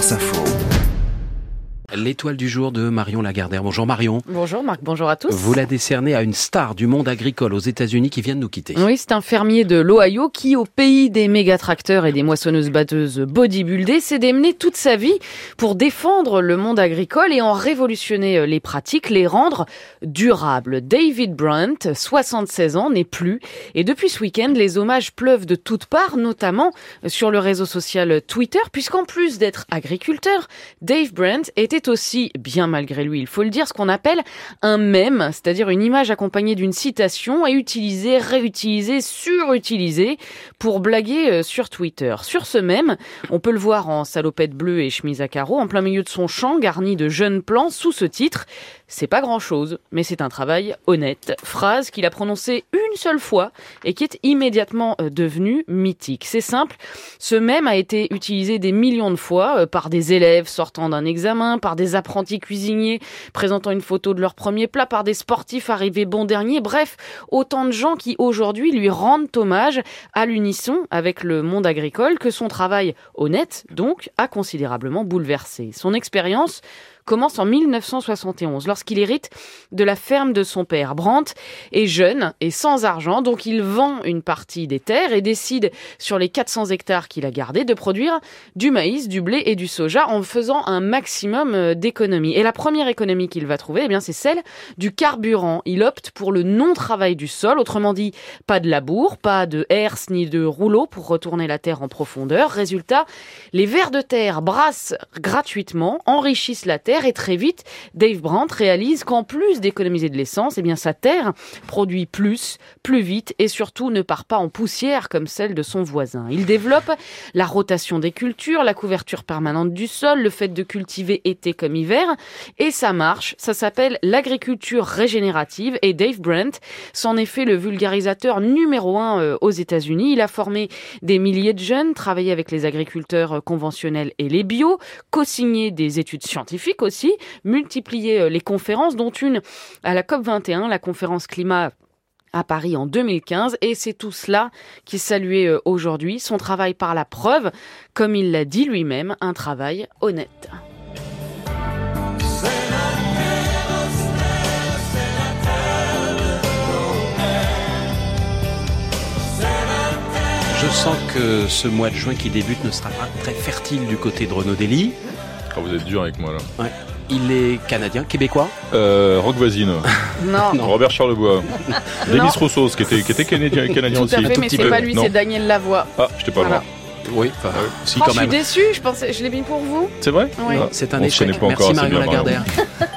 France Info. L'étoile du jour de Marion Lagardère. Bonjour Marion. Bonjour Marc, bonjour à tous. Vous la décernez à une star du monde agricole aux États-Unis qui vient de nous quitter. Oui, c'est un fermier de l'Ohio qui, au pays des méga-tracteurs et des moissonneuses-batteuses bodybuildées, s'est démené toute sa vie pour défendre le monde agricole et en révolutionner les pratiques, les rendre durables. David Brunt, 76 ans, n'est plus. Et depuis ce week-end, les hommages pleuvent de toutes parts, notamment sur le réseau social Twitter, puisqu'en plus d'être agriculteur, Dave Brunt était aussi, bien malgré lui, il faut le dire, ce qu'on appelle un mème, c'est-à-dire une image accompagnée d'une citation et utilisée, réutilisée, surutilisée pour blaguer euh, sur Twitter. Sur ce mème, on peut le voir en salopette bleue et chemise à carreaux, en plein milieu de son champ garni de jeunes plants sous ce titre. C'est pas grand chose, mais c'est un travail honnête. Phrase qu'il a prononcée une seule fois et qui est immédiatement euh, devenue mythique. C'est simple, ce mème a été utilisé des millions de fois euh, par des élèves sortant d'un examen, par des apprentis cuisiniers présentant une photo de leur premier plat, par des sportifs arrivés bon dernier, bref, autant de gens qui aujourd'hui lui rendent hommage à l'unisson avec le monde agricole que son travail honnête, donc, a considérablement bouleversé. Son expérience commence en 1971 lorsqu'il hérite de la ferme de son père. Brandt est jeune et sans argent, donc il vend une partie des terres et décide sur les 400 hectares qu'il a gardés de produire du maïs, du blé et du soja en faisant un maximum euh, d'économies. Et la première économie qu'il va trouver, eh c'est celle du carburant. Il opte pour le non-travail du sol, autrement dit, pas de labour, pas de herse ni de rouleau pour retourner la terre en profondeur. Résultat, les vers de terre brassent gratuitement, enrichissent la terre et très vite, Dave Brandt réalise qu'en plus d'économiser de l'essence, eh bien sa terre produit plus, plus vite et surtout ne part pas en poussière comme celle de son voisin. Il développe la rotation des cultures, la couverture permanente du sol, le fait de cultiver été comme hiver et ça marche. Ça s'appelle l'agriculture régénérative et Dave Brandt s'en est fait le vulgarisateur numéro un euh, aux États-Unis. Il a formé des milliers de jeunes, travaillé avec les agriculteurs euh, conventionnels et les bio, co-signé des études scientifiques aussi, multiplier euh, les conférences, dont une à la COP21, la conférence climat à Paris en 2015 et c'est tout cela qui saluait euh, aujourd'hui son travail par la preuve, comme il l'a dit lui-même, un travail honnête. Je sens que ce mois de juin qui débute ne sera pas très fertile du côté de Renaud Dely. Ah, vous êtes dur avec moi là. Ouais. Il est canadien, québécois Euh, Rock voisine. Non, Robert Charlebois. Denis Rousseau, qui était, qui était canadien, canadien tout aussi. à fait, Tout mais c'est pas lui, Non. c'est Daniel Lavoie. Ah, j'étais pas Voilà. loin. Oui, enfin, si Oh, quand je suis même. déçue, je pensais, je l'ai mis pour vous. C'est vrai Oui. Ah, C'est un on échec. pas Merci encore, Marion. Lagardère.